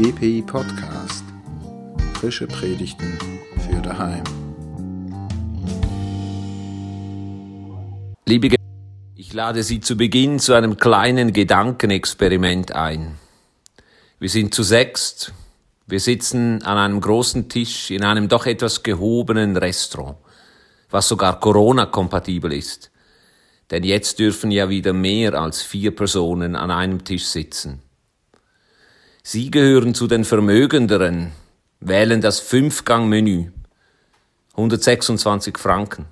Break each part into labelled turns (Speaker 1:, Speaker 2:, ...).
Speaker 1: GPI Podcast. Frische Predigten für daheim.
Speaker 2: Liebe Ge ich lade Sie zu Beginn zu einem kleinen Gedankenexperiment ein. Wir sind zu sechst. Wir sitzen an einem großen Tisch in einem doch etwas gehobenen Restaurant, was sogar Corona-kompatibel ist. Denn jetzt dürfen ja wieder mehr als vier Personen an einem Tisch sitzen. Sie gehören zu den Vermögenderen, wählen das Fünfgang-Menü. 126 Franken.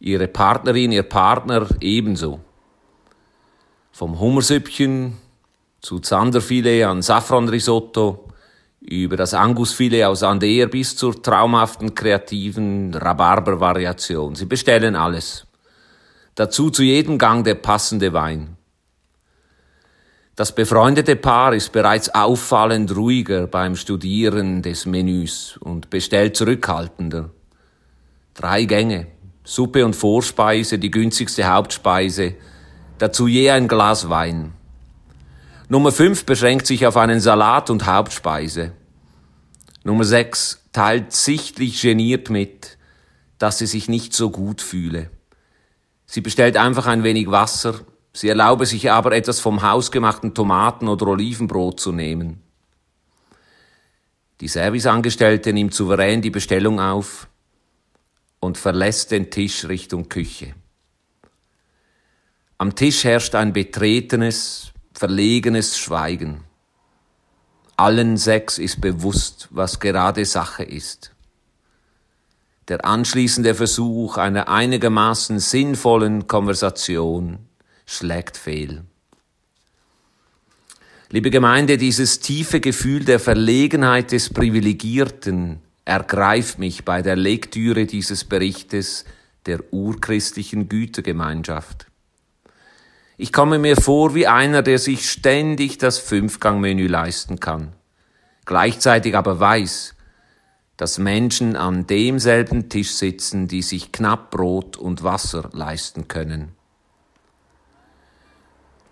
Speaker 2: Ihre Partnerin, Ihr Partner ebenso. Vom Hummersüppchen zu Zanderfilet an Safranrisotto, über das Angusfilet aus Ander bis zur traumhaften kreativen Rhabarber-Variation. Sie bestellen alles. Dazu zu jedem Gang der passende Wein. Das befreundete Paar ist bereits auffallend ruhiger beim Studieren des Menüs und bestellt zurückhaltender. Drei Gänge, Suppe und Vorspeise, die günstigste Hauptspeise, dazu je ein Glas Wein. Nummer fünf beschränkt sich auf einen Salat und Hauptspeise. Nummer sechs teilt sichtlich geniert mit, dass sie sich nicht so gut fühle. Sie bestellt einfach ein wenig Wasser, sie erlaube sich aber etwas vom hausgemachten Tomaten- oder Olivenbrot zu nehmen. Die Serviceangestellte nimmt souverän die Bestellung auf und verlässt den Tisch Richtung Küche. Am Tisch herrscht ein betretenes, verlegenes Schweigen. Allen sechs ist bewusst, was gerade Sache ist. Der anschließende Versuch einer einigermaßen sinnvollen Konversation schlägt fehl. Liebe Gemeinde, dieses tiefe Gefühl der Verlegenheit des Privilegierten ergreift mich bei der Lektüre dieses Berichtes der urchristlichen Gütergemeinschaft. Ich komme mir vor wie einer, der sich ständig das Fünfgangmenü leisten kann, gleichzeitig aber weiß, dass Menschen an demselben Tisch sitzen, die sich knapp Brot und Wasser leisten können.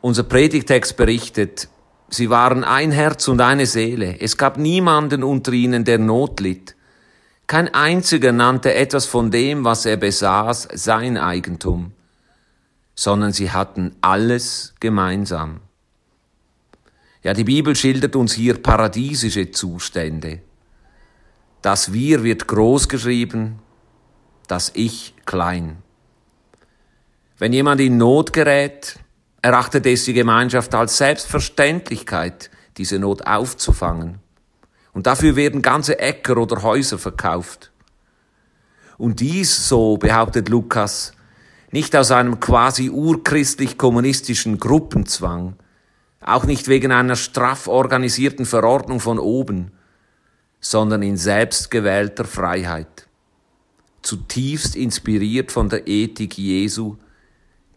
Speaker 2: Unser Predigtext berichtet, sie waren ein Herz und eine Seele. Es gab niemanden unter ihnen, der Not litt. Kein einziger nannte etwas von dem, was er besaß, sein Eigentum, sondern sie hatten alles gemeinsam. Ja, die Bibel schildert uns hier paradiesische Zustände. Das Wir wird groß geschrieben, das Ich klein. Wenn jemand in Not gerät, erachtet es die Gemeinschaft als Selbstverständlichkeit, diese Not aufzufangen. Und dafür werden ganze Äcker oder Häuser verkauft. Und dies, so behauptet Lukas, nicht aus einem quasi urchristlich-kommunistischen Gruppenzwang, auch nicht wegen einer straff organisierten Verordnung von oben, sondern in selbstgewählter Freiheit. Zutiefst inspiriert von der Ethik Jesu,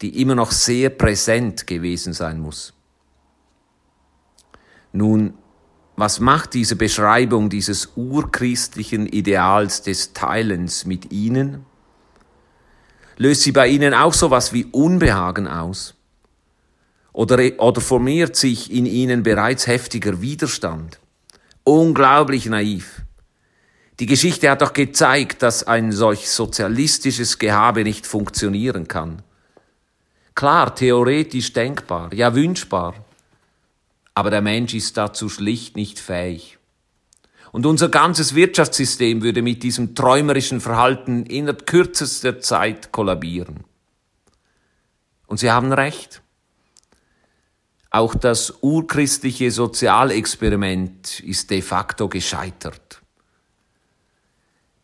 Speaker 2: die immer noch sehr präsent gewesen sein muss. Nun, was macht diese Beschreibung dieses urchristlichen Ideals des Teilens mit Ihnen? Löst sie bei Ihnen auch sowas wie Unbehagen aus? Oder, oder formiert sich in Ihnen bereits heftiger Widerstand? Unglaublich naiv. Die Geschichte hat doch gezeigt, dass ein solch sozialistisches Gehabe nicht funktionieren kann. Klar, theoretisch denkbar, ja wünschbar, aber der Mensch ist dazu schlicht nicht fähig. Und unser ganzes Wirtschaftssystem würde mit diesem träumerischen Verhalten innerhalb kürzester Zeit kollabieren. Und Sie haben recht. Auch das urchristliche Sozialexperiment ist de facto gescheitert.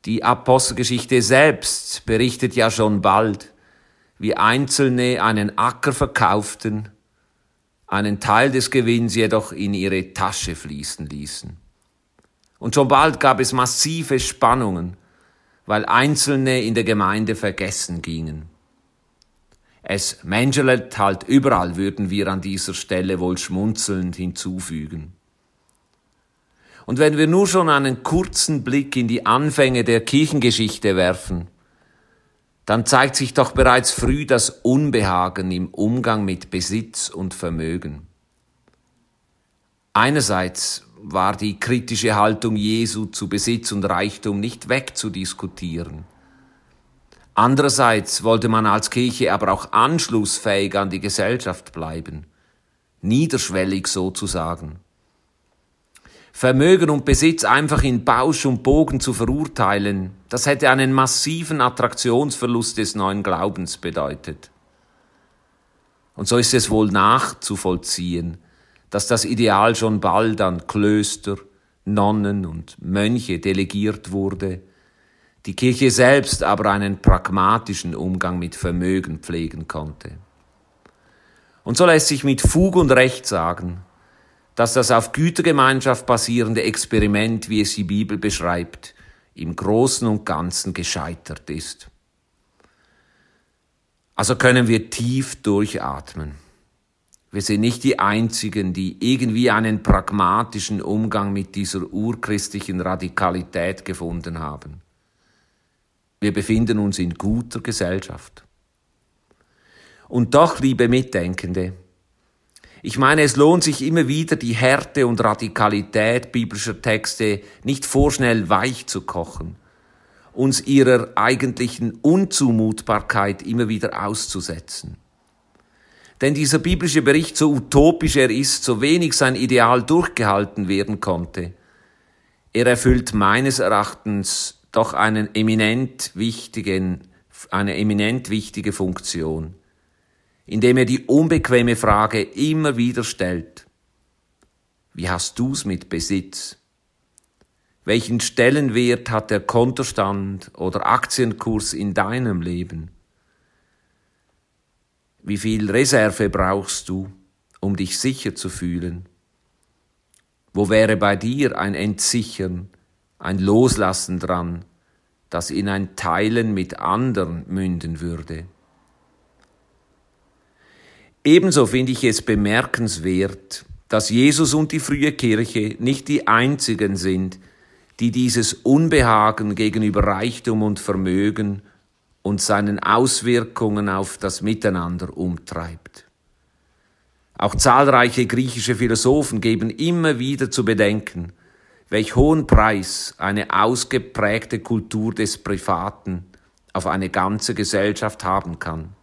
Speaker 2: Die Apostelgeschichte selbst berichtet ja schon bald, wie Einzelne einen Acker verkauften, einen Teil des Gewinns jedoch in ihre Tasche fließen ließen. Und schon bald gab es massive Spannungen, weil Einzelne in der Gemeinde vergessen gingen. Es menschelt halt überall, würden wir an dieser Stelle wohl schmunzelnd hinzufügen. Und wenn wir nur schon einen kurzen Blick in die Anfänge der Kirchengeschichte werfen, dann zeigt sich doch bereits früh das Unbehagen im Umgang mit Besitz und Vermögen. Einerseits war die kritische Haltung Jesu zu Besitz und Reichtum nicht wegzudiskutieren. Andererseits wollte man als Kirche aber auch anschlussfähig an die Gesellschaft bleiben, niederschwellig sozusagen. Vermögen und Besitz einfach in Bausch und Bogen zu verurteilen, das hätte einen massiven Attraktionsverlust des neuen Glaubens bedeutet. Und so ist es wohl nachzuvollziehen, dass das Ideal schon bald an Klöster, Nonnen und Mönche delegiert wurde, die Kirche selbst aber einen pragmatischen Umgang mit Vermögen pflegen konnte. Und so lässt sich mit Fug und Recht sagen, dass das auf Gütergemeinschaft basierende Experiment, wie es die Bibel beschreibt, im Großen und Ganzen gescheitert ist. Also können wir tief durchatmen. Wir sind nicht die Einzigen, die irgendwie einen pragmatischen Umgang mit dieser urchristlichen Radikalität gefunden haben. Wir befinden uns in guter Gesellschaft. Und doch, liebe Mitdenkende, ich meine, es lohnt sich immer wieder, die Härte und Radikalität biblischer Texte nicht vorschnell weich zu kochen, uns ihrer eigentlichen Unzumutbarkeit immer wieder auszusetzen. Denn dieser biblische Bericht, so utopisch er ist, so wenig sein Ideal durchgehalten werden konnte, er erfüllt meines Erachtens doch einen eminent wichtigen, eine eminent wichtige Funktion indem er die unbequeme Frage immer wieder stellt. Wie hast du's mit Besitz? Welchen Stellenwert hat der Kontostand oder Aktienkurs in deinem Leben? Wie viel Reserve brauchst du, um dich sicher zu fühlen? Wo wäre bei dir ein Entsichern, ein Loslassen dran, das in ein Teilen mit anderen münden würde? Ebenso finde ich es bemerkenswert, dass Jesus und die frühe Kirche nicht die einzigen sind, die dieses Unbehagen gegenüber Reichtum und Vermögen und seinen Auswirkungen auf das Miteinander umtreibt. Auch zahlreiche griechische Philosophen geben immer wieder zu bedenken, welch hohen Preis eine ausgeprägte Kultur des Privaten auf eine ganze Gesellschaft haben kann.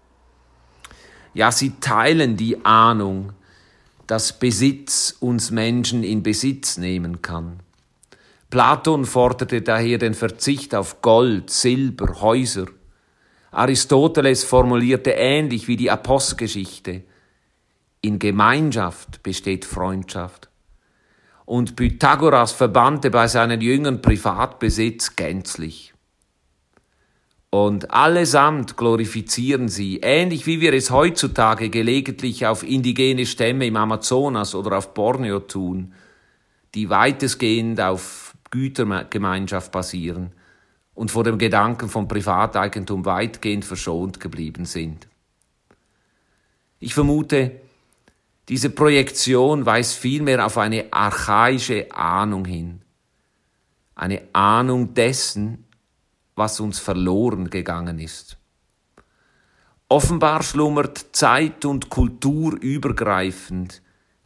Speaker 2: Ja, sie teilen die Ahnung, dass Besitz uns Menschen in Besitz nehmen kann. Platon forderte daher den Verzicht auf Gold, Silber, Häuser. Aristoteles formulierte ähnlich wie die Apostelgeschichte. In Gemeinschaft besteht Freundschaft. Und Pythagoras verbannte bei seinen Jüngern Privatbesitz gänzlich. Und allesamt glorifizieren sie, ähnlich wie wir es heutzutage gelegentlich auf indigene Stämme im Amazonas oder auf Borneo tun, die weitestgehend auf Gütergemeinschaft basieren und vor dem Gedanken von Privateigentum weitgehend verschont geblieben sind. Ich vermute, diese Projektion weist vielmehr auf eine archaische Ahnung hin, eine Ahnung dessen, was uns verloren gegangen ist. Offenbar schlummert zeit- und kulturübergreifend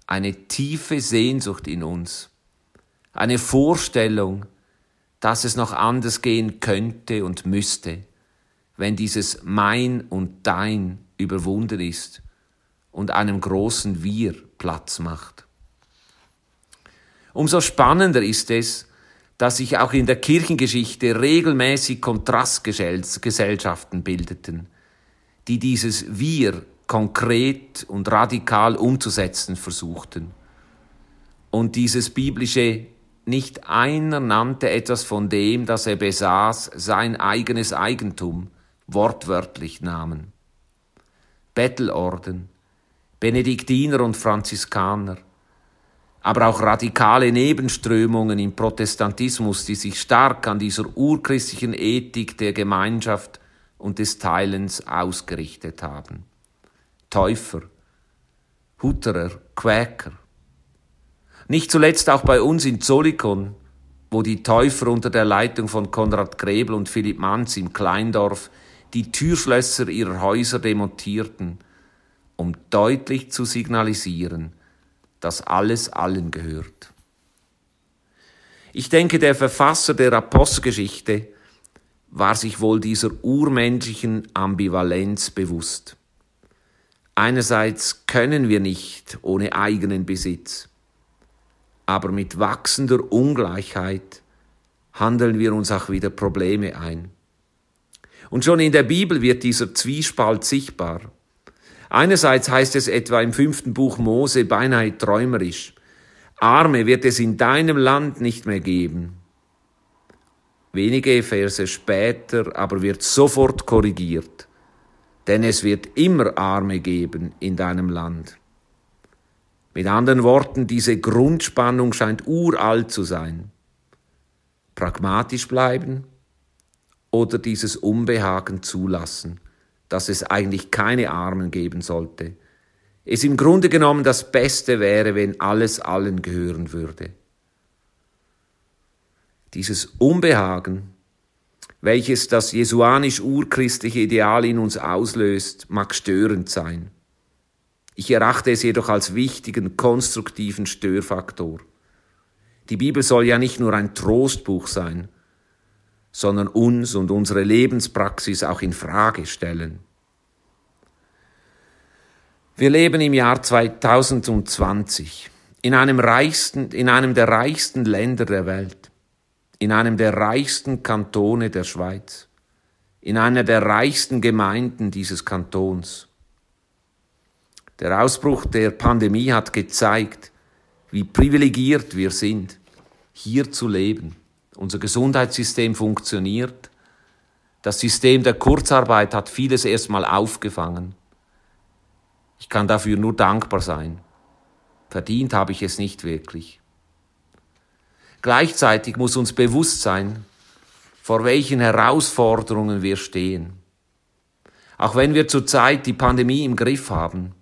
Speaker 2: eine tiefe Sehnsucht in uns, eine Vorstellung, dass es noch anders gehen könnte und müsste, wenn dieses Mein und Dein überwunden ist und einem großen Wir Platz macht. Umso spannender ist es, dass sich auch in der Kirchengeschichte regelmäßig Kontrastgesellschaften bildeten, die dieses Wir konkret und radikal umzusetzen versuchten. Und dieses biblische nicht einer nannte etwas von dem, das er besaß, sein eigenes Eigentum, wortwörtlich nahmen. Bettelorden, Benediktiner und Franziskaner, aber auch radikale Nebenströmungen im Protestantismus, die sich stark an dieser urchristlichen Ethik der Gemeinschaft und des Teilens ausgerichtet haben. Täufer, Hutterer, Quäker. Nicht zuletzt auch bei uns in Zolikon, wo die Täufer unter der Leitung von Konrad Grebel und Philipp Manz im Kleindorf die Türschlösser ihrer Häuser demontierten, um deutlich zu signalisieren, dass alles allen gehört. Ich denke, der Verfasser der Apostelgeschichte war sich wohl dieser urmenschlichen Ambivalenz bewusst. Einerseits können wir nicht ohne eigenen Besitz, aber mit wachsender Ungleichheit handeln wir uns auch wieder Probleme ein. Und schon in der Bibel wird dieser Zwiespalt sichtbar. Einerseits heißt es etwa im fünften Buch Mose beinahe träumerisch, Arme wird es in deinem Land nicht mehr geben. Wenige Verse später aber wird sofort korrigiert, denn es wird immer Arme geben in deinem Land. Mit anderen Worten, diese Grundspannung scheint uralt zu sein. Pragmatisch bleiben oder dieses Unbehagen zulassen, dass es eigentlich keine Armen geben sollte. Es im Grunde genommen das Beste wäre, wenn alles allen gehören würde. Dieses Unbehagen, welches das jesuanisch-urchristliche Ideal in uns auslöst, mag störend sein. Ich erachte es jedoch als wichtigen, konstruktiven Störfaktor. Die Bibel soll ja nicht nur ein Trostbuch sein, sondern uns und unsere Lebenspraxis auch in Frage stellen. Wir leben im Jahr 2020 in einem reichsten, in einem der reichsten Länder der Welt in einem der reichsten Kantone der Schweiz, in einer der reichsten Gemeinden dieses Kantons. Der Ausbruch der Pandemie hat gezeigt, wie privilegiert wir sind, hier zu leben. Unser Gesundheitssystem funktioniert. Das System der Kurzarbeit hat vieles erstmal aufgefangen. Ich kann dafür nur dankbar sein. Verdient habe ich es nicht wirklich. Gleichzeitig muss uns bewusst sein, vor welchen Herausforderungen wir stehen. Auch wenn wir zurzeit die Pandemie im Griff haben,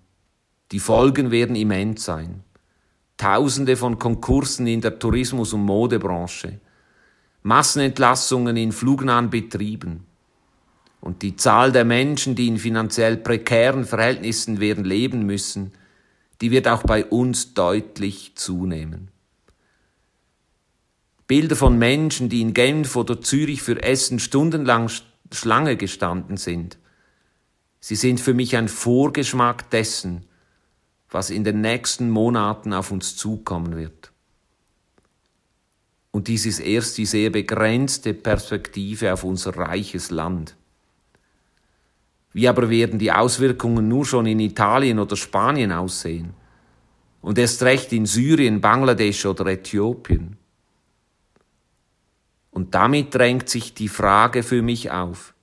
Speaker 2: die Folgen werden immens sein. Tausende von Konkursen in der Tourismus- und Modebranche, Massenentlassungen in flugnahen Betrieben und die Zahl der Menschen, die in finanziell prekären Verhältnissen werden leben müssen, die wird auch bei uns deutlich zunehmen. Bilder von Menschen, die in Genf oder Zürich für Essen stundenlang Schlange gestanden sind. Sie sind für mich ein Vorgeschmack dessen, was in den nächsten Monaten auf uns zukommen wird. Und dies ist erst die sehr begrenzte Perspektive auf unser reiches Land. Wie aber werden die Auswirkungen nur schon in Italien oder Spanien aussehen? Und erst recht in Syrien, Bangladesch oder Äthiopien? Und damit drängt sich die Frage für mich auf.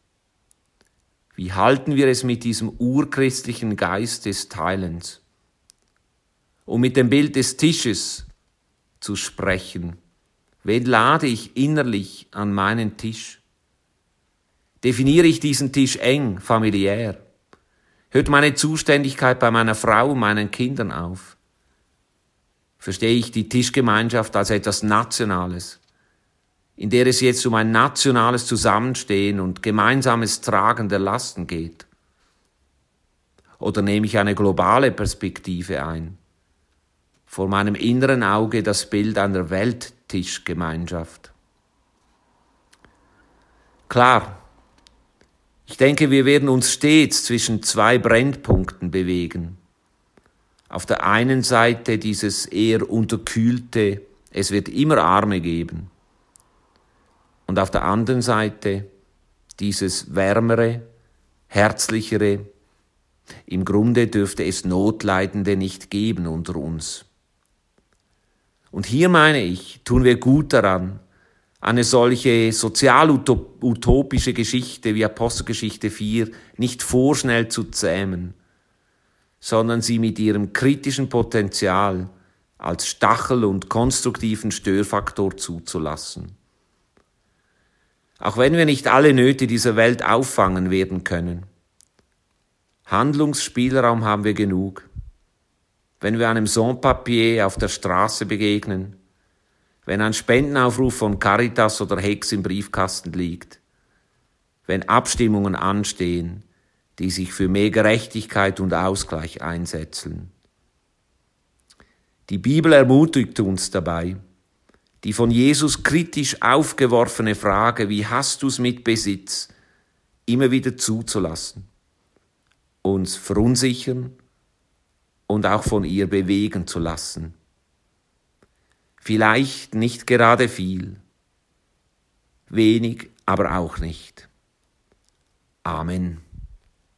Speaker 2: Wie halten wir es mit diesem urchristlichen Geist des Teilens? Um mit dem Bild des Tisches zu sprechen, wen lade ich innerlich an meinen Tisch? Definiere ich diesen Tisch eng, familiär? Hört meine Zuständigkeit bei meiner Frau und meinen Kindern auf? Verstehe ich die Tischgemeinschaft als etwas Nationales? in der es jetzt um ein nationales Zusammenstehen und gemeinsames Tragen der Lasten geht? Oder nehme ich eine globale Perspektive ein? Vor meinem inneren Auge das Bild einer Welttischgemeinschaft. Klar, ich denke, wir werden uns stets zwischen zwei Brennpunkten bewegen. Auf der einen Seite dieses eher unterkühlte, es wird immer Arme geben und auf der anderen Seite dieses wärmere, herzlichere, im Grunde dürfte es Notleidende nicht geben unter uns. Und hier meine ich, tun wir gut daran, eine solche sozial-utopische Geschichte wie Apostelgeschichte 4 nicht vorschnell zu zähmen, sondern sie mit ihrem kritischen Potenzial als Stachel und konstruktiven Störfaktor zuzulassen. Auch wenn wir nicht alle Nöte dieser Welt auffangen werden können. Handlungsspielraum haben wir genug. Wenn wir einem Sans-Papier auf der Straße begegnen, wenn ein Spendenaufruf von Caritas oder Hex im Briefkasten liegt, wenn Abstimmungen anstehen, die sich für mehr Gerechtigkeit und Ausgleich einsetzen. Die Bibel ermutigt uns dabei, die von Jesus kritisch aufgeworfene Frage, wie hast du's mit Besitz, immer wieder zuzulassen, uns verunsichern und auch von ihr bewegen zu lassen. Vielleicht nicht gerade viel, wenig aber auch nicht. Amen.